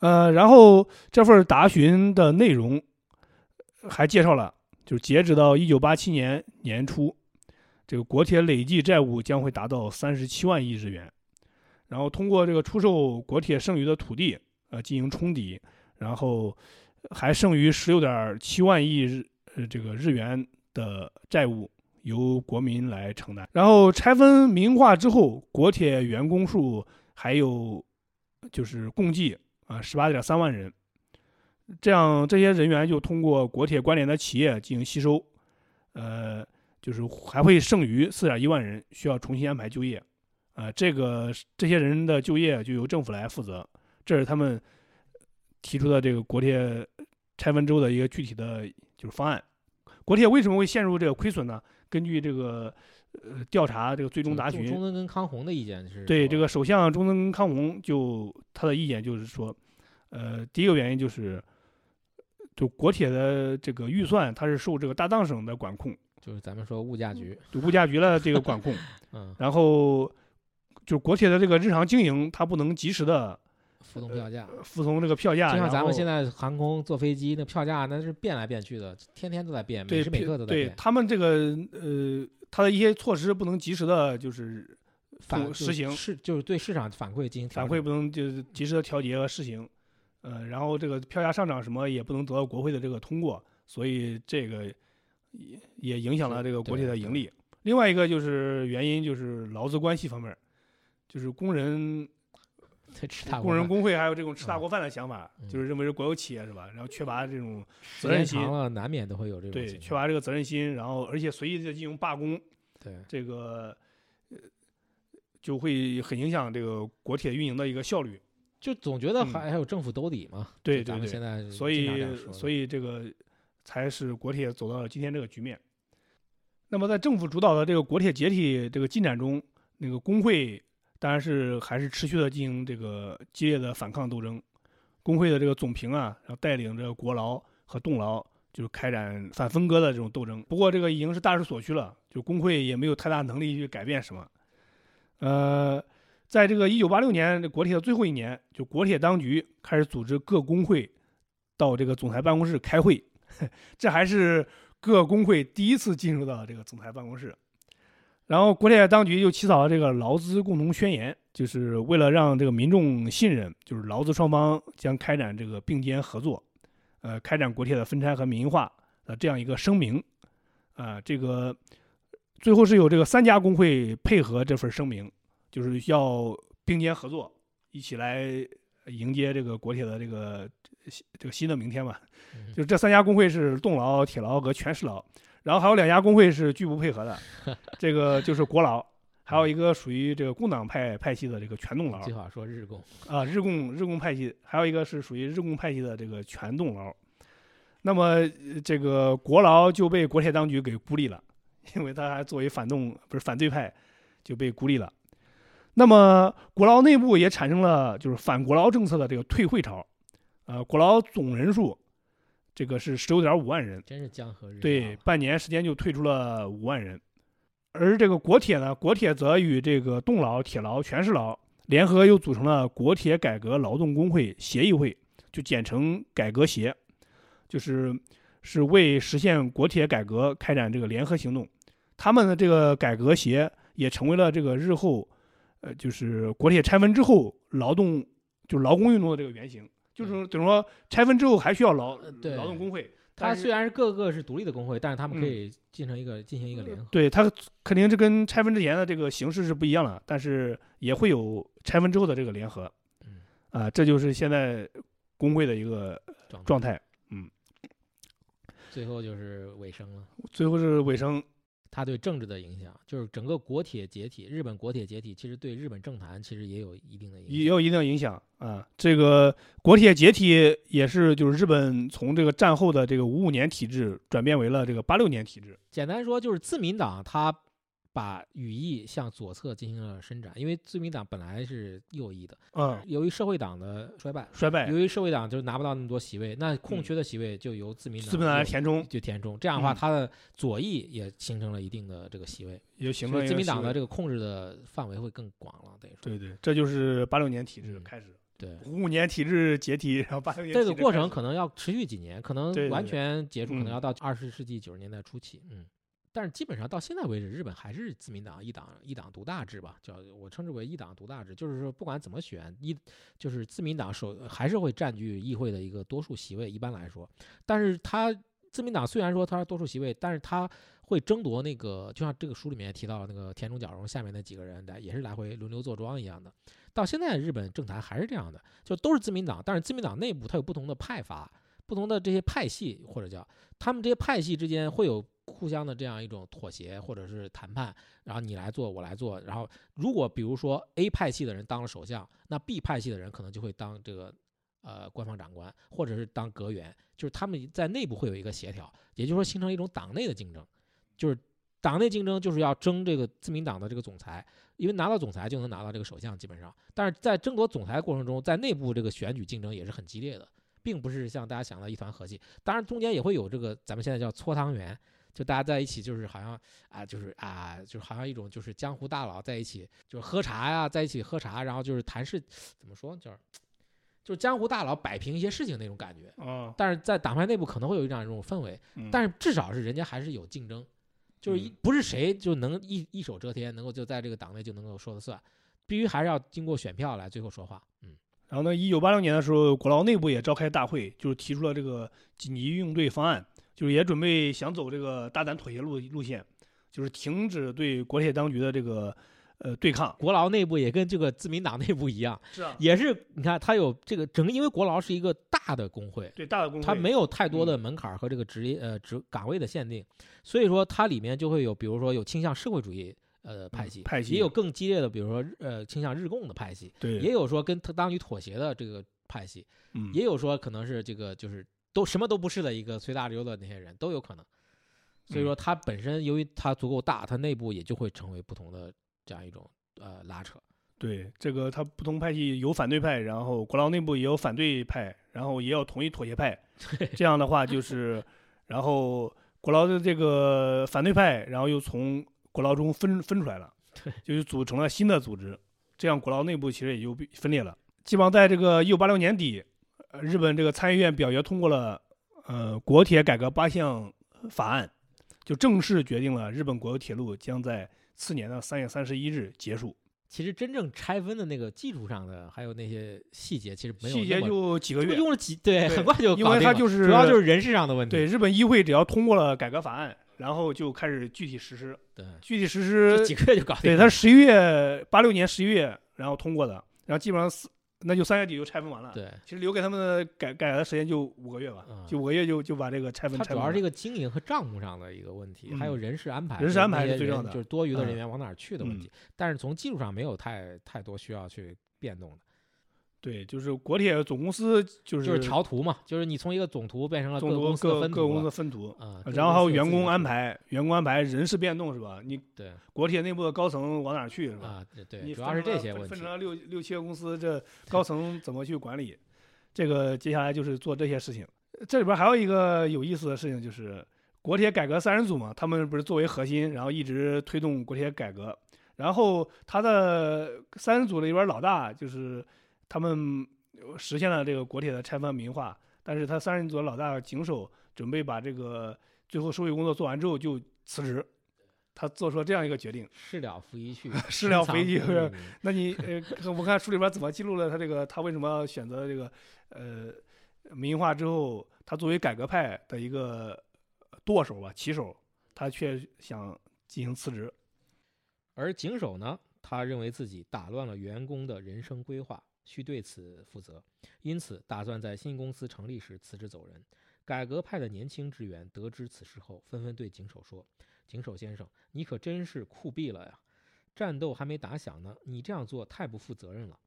呃，然后这份答询的内容还介绍了，就是截止到一九八七年年初，这个国铁累计债务将会达到三十七万亿日元。然后通过这个出售国铁剩余的土地，呃，进行冲抵，然后还剩余十六点七万亿日呃这个日元的债务由国民来承担。然后拆分民化之后，国铁员工数还有就是共计啊十八点三万人，这样这些人员就通过国铁关联的企业进行吸收，呃，就是还会剩余四点一万人需要重新安排就业。啊，这个这些人的就业就由政府来负责，这是他们提出的这个国铁拆分之后的一个具体的就是方案。国铁为什么会陷入这个亏损呢？根据这个呃调查，这个最终答询，中中曾跟康弘的意见是对这个首相中曾康弘就他的意见就是说，呃，第一个原因就是，就国铁的这个预算它是受这个大藏省的管控，就是咱们说物价局，就物价局的这个管控，嗯，然后就国铁的这个日常经营，它不能及时的服从票价。服从这个票价，就像咱们现在航空坐飞机，那票价那是变来变去的，天天都在变，每时每刻都在变对变。他们这个呃，它的一些措施不能及时的，就是反实行是就是对市场反馈进行反馈不能就是及时的调节和实行，呃，然后这个票价上涨什么也不能得到国会的这个通过，所以这个也也影响了这个国铁的盈利。另外一个就是原因就是劳资关系方面儿，就是工人 <laughs> 吃大工人工工会还有这种吃大嗯锅饭的想法，嗯就是认为是国有企业是吧？然后缺乏这种责任心，间长了难免都会有这种对，缺乏这个责任心，然后而且随意的进行罢工，对这个呃就会很影响这个国铁运营的一个效率。就总觉得嗯还还有政府兜底嘛。对对对所以所以这个才使国铁走到了今天这个局面。那么在政府主导的这个国铁解体这个进展中，那个工会当然是还是持续的进行这个激烈的反抗斗争。工会的这个总评啊，然后带领着国劳和动劳，就是开展反分割的这种斗争。不过这个已经是大势所趋了，就工会也没有太大能力去改变什么。呃，在这个一九八六年这国铁的最后一年，就国铁当局开始组织各工会到这个总裁办公室开会，<laughs> 这还是各工会第一次进入到这个总裁办公室。然后国铁当局又起草了这个劳资共同宣言，就是为了让这个民众信任，就是劳资双方将开展这个并肩合作，呃，开展国铁的分拆和民营化的这样一个声明。啊，这个最后是有这个三家工会配合这份声明，就是要并肩合作，一起来迎接这个国铁的这个这个新的明天吧。就是这三家工会是动劳、铁劳和全市劳。然后还有两家工会是拒不配合的，<laughs> 这个就是国劳，还有一个属于这个工党派派系的这个全动劳。计划说日共啊，日共日共派系，还有一个是属于日共派系的这个全动劳。那么这个国劳就被国铁当局给孤立了，因为他还作为反动不是反对派就被孤立了。那么国劳内部也产生了就是反国劳政策的这个退会潮，呃，国劳总人数。这个是十六点五万人，真是江河日对，半年时间就退出了五万人。而这个国铁呢，国铁则与这个动劳、铁劳、全市劳联合，又组成了国铁改革劳动工会协议会，就简称改革协，就是是为实现国铁改革开展这个联合行动。他们的这个改革协也成为了这个日后，呃，就是国铁拆分之后劳动就劳工运动的这个原型。就是等于说拆分之后还需要劳劳动工会，它虽然是各个是独立的工会，但是他们可以进行一个进行一个联合。对，它肯定是跟拆分之前的这个形式是不一样的，但是也会有拆分之后的这个联合。嗯，啊，这就是现在工会的一个状态。嗯，最后就是尾声了。最后是尾声。它对政治的影响，就是整个国铁解体，日本国铁解体，其实对日本政坛其实也有一定的影响，也有一定的影响啊。这个国铁解体也是，就是日本从这个战后的这个五五年体制转变为了这个八六年体制。简单说，就是自民党它。把羽翼向左侧进行了伸展，因为自民党本来是右翼的，嗯，由于社会党的衰败，衰败，由于社会党就拿不到那么多席位，那空缺的席位就由自民党自民党来填充，就填充，这样的话，它的左翼也形成了一定的这个席位，也形成自民党的这个控制的范围会更广了，等于说，对对，这就是八六年体制开始，对，五五年体制解体，然后八六年这个过程可能要持续几年，可能完全结束，可能要到二十世纪九十年代初期，嗯。但是基本上到现在为止，日本还是自民党一党一党独大制吧，叫我称之为一党独大制，就是说不管怎么选，一就是自民党首还是会占据议会的一个多数席位，一般来说。但是他自民党虽然说他是多数席位，但是他会争夺那个，就像这个书里面提到那个田中角荣下面那几个人来，也是来回轮流坐庄一样的。到现在日本政坛还是这样的，就都是自民党，但是自民党内部它有不同的派阀，不同的这些派系或者叫他们这些派系之间会有。互相的这样一种妥协或者是谈判，然后你来做，我来做，然后如果比如说 A 派系的人当了首相，那 B 派系的人可能就会当这个呃官方长官，或者是当阁员，就是他们在内部会有一个协调，也就是说形成一种党内的竞争，就是党内竞争就是要争这个自民党的这个总裁，因为拿到总裁就能拿到这个首相，基本上，但是在争夺总裁过程中，在内部这个选举竞争也是很激烈的，并不是像大家想的一团和气，当然中间也会有这个咱们现在叫搓汤圆。就大家在一起，就是好像啊，就是啊，就好像一种就是江湖大佬在一起，就是喝茶呀，在一起喝茶，然后就是谈事，怎么说，就是就是江湖大佬摆平一些事情那种感觉。啊，但是在党派内部可能会有这样一种氛围，但是至少是人家还是有竞争，就是一不是谁就能一一手遮天，能够就在这个党内就能够说了算，必须还是要经过选票来最后说话。嗯，然后呢，一九八六年的时候，国劳内部也召开大会，就是提出了这个紧急应对方案。就是也准备想走这个大胆妥协路路线，就是停止对国铁当局的这个呃对抗。国劳内部也跟这个自民党内部一样，<laughs> 是啊，也是你看它有这个整个，因为国劳是一个大的工会，对大的工会，它没有太多的门槛和这个职业呃职岗位的限定，所以说它里面就会有，比如说有倾向社会主义呃派系，派系也有更激烈的，比如说呃倾向日共的派系，对，也有说跟他当局妥协的这个派系，嗯，也有说可能是这个就是。都什么都不是的一个随大流的那些人都有可能，所以说它本身由于它足够大，它内部也就会成为不同的这样一种呃拉扯。对，这个它不同派系有反对派，然后国劳内部也有反对派，然后也有同意妥协派。<laughs> 这样的话就是，然后国劳的这个反对派，然后又从国劳中分分出来了，<laughs> 就是组成了新的组织。这样国劳内部其实也就分裂了。基本上在这个一九八六年底。日本这个参议院表决通过了，呃，国铁改革八项法案，就正式决定了日本国有铁路将在次年的三月三十一日结束。其实真正拆分的那个技术上的，还有那些细节，其实没有细节就几个月，用了几对，对很快就因为它就是主要就是人事上的问题。对日本议会只要通过了改革法案，然后就开始具体实施。对，具体实施，几个月就搞定对，了。它十一月八六年十一月然后通过的，然后基本上四那就三月底就拆分完了。对，其实留给他们的改改的时间就五个月吧，嗯就五个月就就把这个拆分它拆。主要是一个经营和账目上的一个问题，还有嗯人事安排，人事安排是最重要的就是多余的人嗯员往哪儿去的问嗯题。但是从技术上没有太太多需要去变动的，对，就是国铁总公司就是就是调图嘛，就是你从一个总图变成了各个公司的各分图了各公司的分图，啊，然后还有员工安排、员工安排、人事变动是吧？你对国铁内部的高层往哪儿去是吧？啊，对对，你主要是这些问题分分成。了六六七个公司，这高层怎么去管理？这个接下来就是做这些事情。这里边还有一个有意思的事情，就是国铁改革三人组嘛，他们不是作为核心，然后一直推动国铁改革。然后他的三人组里边老大就是他们实现了这个国铁的拆分民营化，但是他三人组的老大井守准备把这个最后收尾工作做完之后就辞职，他做出了这样一个决定。<laughs> 事了拂衣去，事了深拂衣去那你呃，我看书里边怎么记录了他这个他为什么要选择这个呃民营化之后，他作为改革派的一个舵手吧、旗手，他却想进行辞职。而井守呢，他认为自己打乱了员工的人生规划，需对此负责，因此打算在新公司成立时辞职走人。改革派的年轻职员得知此事后，纷纷对井守说：“井守先生，你可真是酷毙了呀！战斗还没打响呢，你这样做太不负责任了，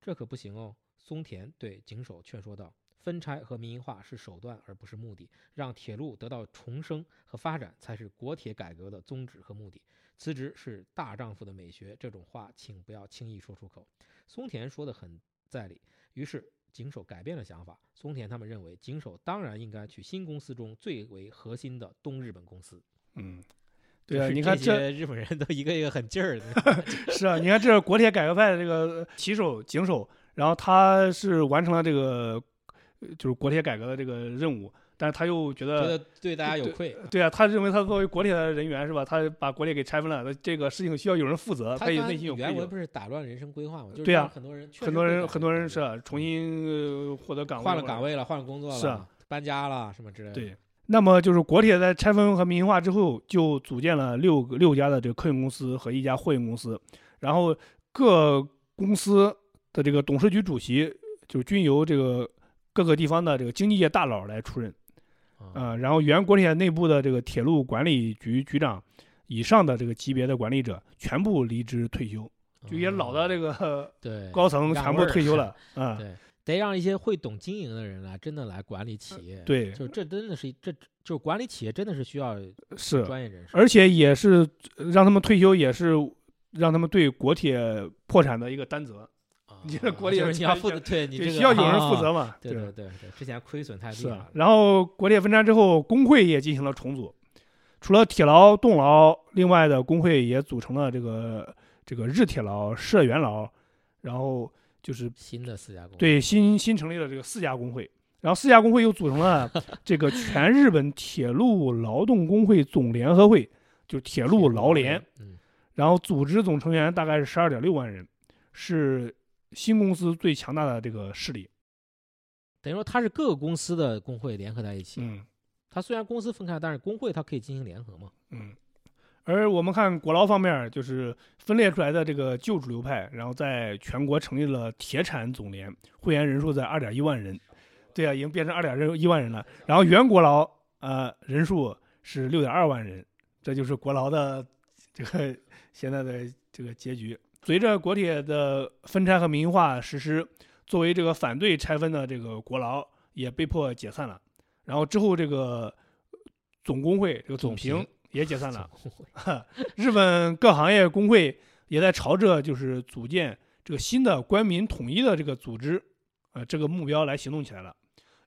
这可不行哦。”松田对井守劝说道：“分拆和民营化是手段，而不是目的。让铁路得到重生和发展，才是国铁改革的宗旨和目的。辞职是大丈夫的美学，这种话请不要轻易说出口。松田说的很在理，于是井守改变了想法。松田他们认为，井守当然应该去新公司中最为核心的东日本公司。嗯，对啊，你看这些日本人都一个一个很劲儿的，<laughs> 是啊，你看这是国铁改革派的这个旗手井守，然后他是完成了这个呃就是国铁改革的这个任务，但是他又觉觉得得对大家有愧。对啊，他认为他作为国铁的人员是吧？他把国铁给拆分了，那这个事情需要有人负责，他刚他也内心有愧。原文不是打乱人生规划吗？对啊很多人很多人很多人是啊重新呃获得岗位，换了岗。位了，换了工作了，是啊搬家了什么之类的。对，那么就是国铁在拆分和民营化之后，就组建了六个六家的这个客运公司和一家货运公司，然后各公司的这个董事局主席就均由这个各个地方的这个经济界大佬来出任。啊，啊，然后原国铁内部的这个铁路管理局局长以上的这个级别的管理者全部离职退休，就一些老的这个个 <laughs> 对高层全部退休了啊。<laughs> 对，得让一些会懂经营的人来真的来管理企业。，对，就这真的是这就是管理企业真的是需要是，专业人士。而且也是让他们退休，也是让他们对国铁破产的一个担责，啊你这国就是力才你要负责，对你这个需要有人负啊责嘛。对对对对，之前亏损太厉害了。。然后国铁分拆之后，工会也进行了重组，除了铁劳、动劳，另外的工会也组成了这个这个日铁劳、社员劳，然后就是新的四家公司，对新新成立了这个四家工会，然后四家工会又组成了 <laughs> 这个全日本铁路劳动工会总联合会，就是铁路劳联，，嗯，然后组织总成员大概是十二点六万人，是新公司最强大的这个势力。等于说它是各个公司的工会联合在一起。嗯它虽然公司分开，但是工会它可以进行联合嘛。嗯。而我们看国劳方面，就是分裂出来的这个旧主流派，然后在全国成立了铁产总联，会员人数在二点一万人，对啊，已经变成二点一万人了。然后原国劳呃人数是六点二万人，这就是国劳的这个 <laughs> 现在的这个结局。随着国铁的分拆和民营化实施，作为这个反对拆分的这个国劳也被迫解散了。然后之后这个总工会这个总总评评也解散了。总工会 <laughs> 日本各行业工会也在朝着就是组建这个新的官民统一的这个组织，呃，这个目标来行动起来了。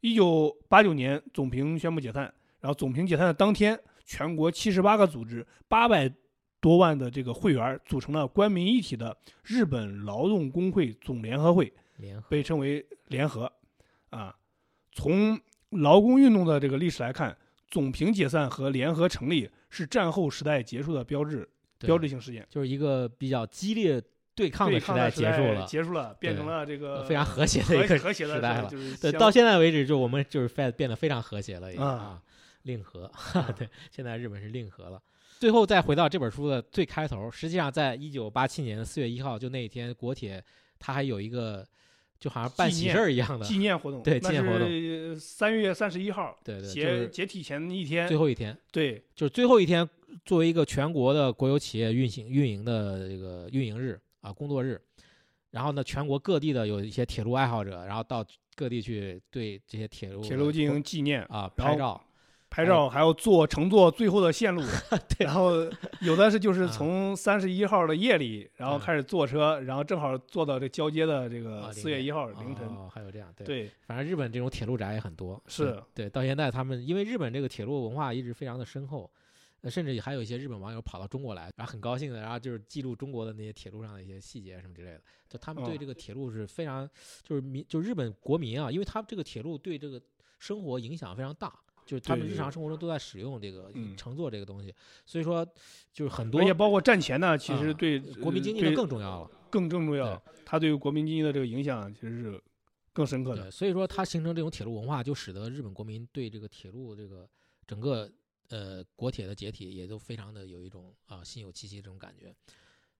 一九八九年，总评宣布解散，然后总评解散的当天，全国七十八个组织、八百多万的这个会员组成了官民一体的日本劳动工会总联合会，联合，被称为联合。啊，从劳工运动的这个历史来看，总评解散和联合成立是战后时代结束的标志标志性事件。就是一个比较激烈对抗的时代结束了。结束了，变成了这个非常和谐的一个和和谐的时代了对，就是相到现在为止，就我们就是变变得非常和谐了，已经啊啊，令和，<laughs> 对，现在日本是令和了。最后再回到这本书的最开头，实际上在一九八七年四月一号，就那一天，国铁它还有一个，就好像办喜事儿一样的，纪念活动，对纪念活动动，三月三十一号，对对，就解解体前一天最，后一天，对就是最后一天，作为一个全国的国有企业运行运营的这个运营日啊工作日，然后呢，全国各地的有一些铁路爱好者，然后到各地去对这些铁路铁路进行纪念啊拍照，拍照，还要坐乘坐最后的线路，<laughs> 对。然后有的是就是啊从三十一号的夜里，然后嗯。开始坐车，然后正好坐到这交接的这啊个四月一号凌晨，哦，还有这样，对，对，反正日本这种铁路宅也很多，是对对，到现在他们因为日本这个铁路文化一直非常的深厚，呃甚至还有一些日本网友跑到中国来，然后很高兴的，然后就是记录中国的那些铁路上的一些细节什么之类的，就他们对哦。这个铁路是非常，就是民就日本国民啊，因为他们这个铁路对这个生活影响非常大。就是他们日常生活中都在使用这个嗯乘坐这个东西，所以说就是很多而且包括战前呢，其啊实对国民经济就更重要了。更更重要，它对于国民经济的这个影响其实是更深刻的，。所以说它形成这种铁路文化，就使得日本国民对这个铁路这个整个呃国铁的解体也都非常的有一种啊心有戚戚这种感觉。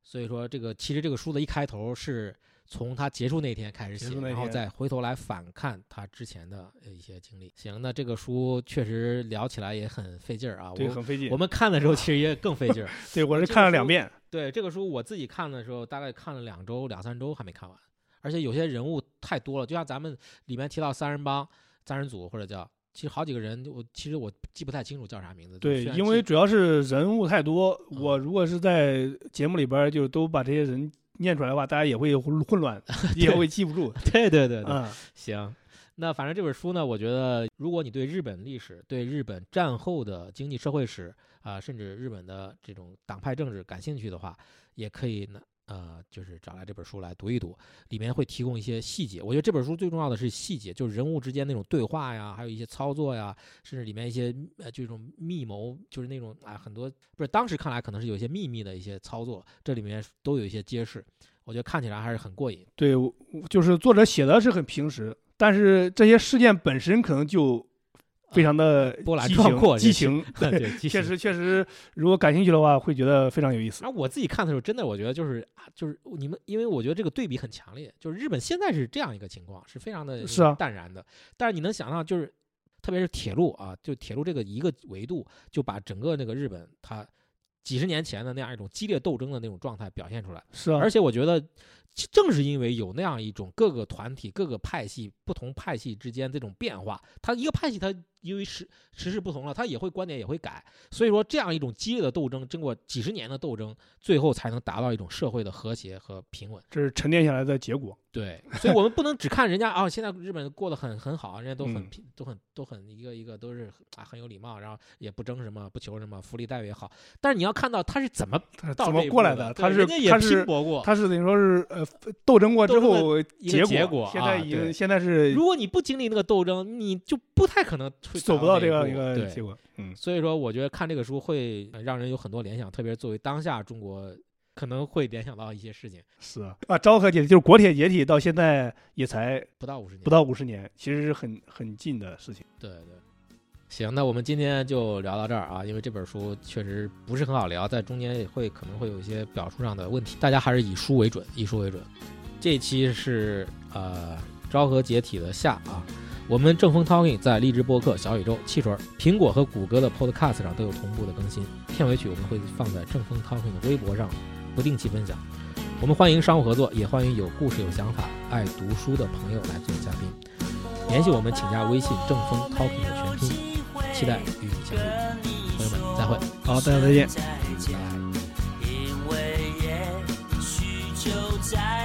所以说这个其实这个书的一开头是从他结束那天开始写然后再回头来反看他之前的呃一些经历。行，那这个书确实聊起来也很费劲儿啊。对，我很费劲我。们看的时候其实也更费劲儿。<laughs> 对我是看了两遍，对这个书，我自己看的时候，大概看了两周、两三周还没看完，而且有些人物太多了，就像咱们里面提到三人帮、三人组或者叫，其实好几个人，我其实我记不太清楚叫啥名字。对，因为主要是人物太多，嗯我如果是在节目里边儿就都把这些人念出来的话，大家也会混混乱，<laughs> 也会记不住。对对对对，嗯，行。那反正这本书呢，我觉得如果你对日本历史、对日本战后的经济社会史啊、甚至日本的这种党派政治感兴趣的话，也可以呢，呃，就是找来这本书来读一读，里面会提供一些细节。我觉得这本书最重要的是细节，就是人物之间那种对话呀，还有一些操作呀，甚至里面一些呃这种密谋，就是那种啊很多不是当时看来可能是有一些秘密的一些操作，这里面都有一些揭示。我觉得看起来还是很过瘾。对，就是作者写的是很平实，但是这些事件本身可能就非常的波澜壮阔 <laughs> 激情，对，激确实确实，如果感兴趣的话，会觉得非常有意思。那我自己看的时候，真的我觉得就是啊，就是你们，因为我觉得这个对比很强烈，就是日本现在是这样一个情况，是非常的是啊淡然的。但是你能想到，就是特别是铁路啊，就铁路这个一个维度，就把整个那个日本它几十年前的那样一种激烈斗争的那种状态表现出来。是啊，而且我觉得，正是因为有那样一种各个团体、各个派系、不同派系之间这种变化，它一个派系它因为时时事不同了，他也会观点也会改，所以说这样一种激烈的斗争，经过几十年的斗争，最后才能达到一种社会的和谐和平稳。这是沉淀下来的结果。对，所以我们不能只看人家啊、现在日本过得很很好，人家都很嗯平，都很都很一个一个都是啊很有礼貌，然后也不争什么，不求什么，福利待遇也好。但是你要看到他是怎么怎么过来的，他是他是搏过，他是等于说是呃斗争过之后结果，现在已经现在是如果你不经历那个斗争，你就不太可能会走不到这样一个结果。嗯，所以说，我觉得看这个书会呃让人有很多联想，特别是作为当下中国，可能会联想到一些事情。是啊，啊，昭和解体就是国铁解体到现在也才不到五十年，不到五十年，其实是很很近的事情。对对。行，那我们今天就聊到这儿啊，因为这本书确实不是很好聊，在中间也会可能会有一些表述上的问题，大家还是以书为准，以书为准。这一期是呃昭和解体的下啊，我们正风 Talking 在荔枝播客、小宇宙、汽水、苹果和谷歌的 Podcast 上都有同步的更新。片尾曲我们会放在正风 Talking 的微博上不定期分享。我们欢迎商务合作，也欢迎有故事、有想法、爱读书的朋友来做嘉宾。联系我们，请加微信正风 Talking 的全拼，期待与你相遇。朋友们，再会。好，大家再见。因为也许就再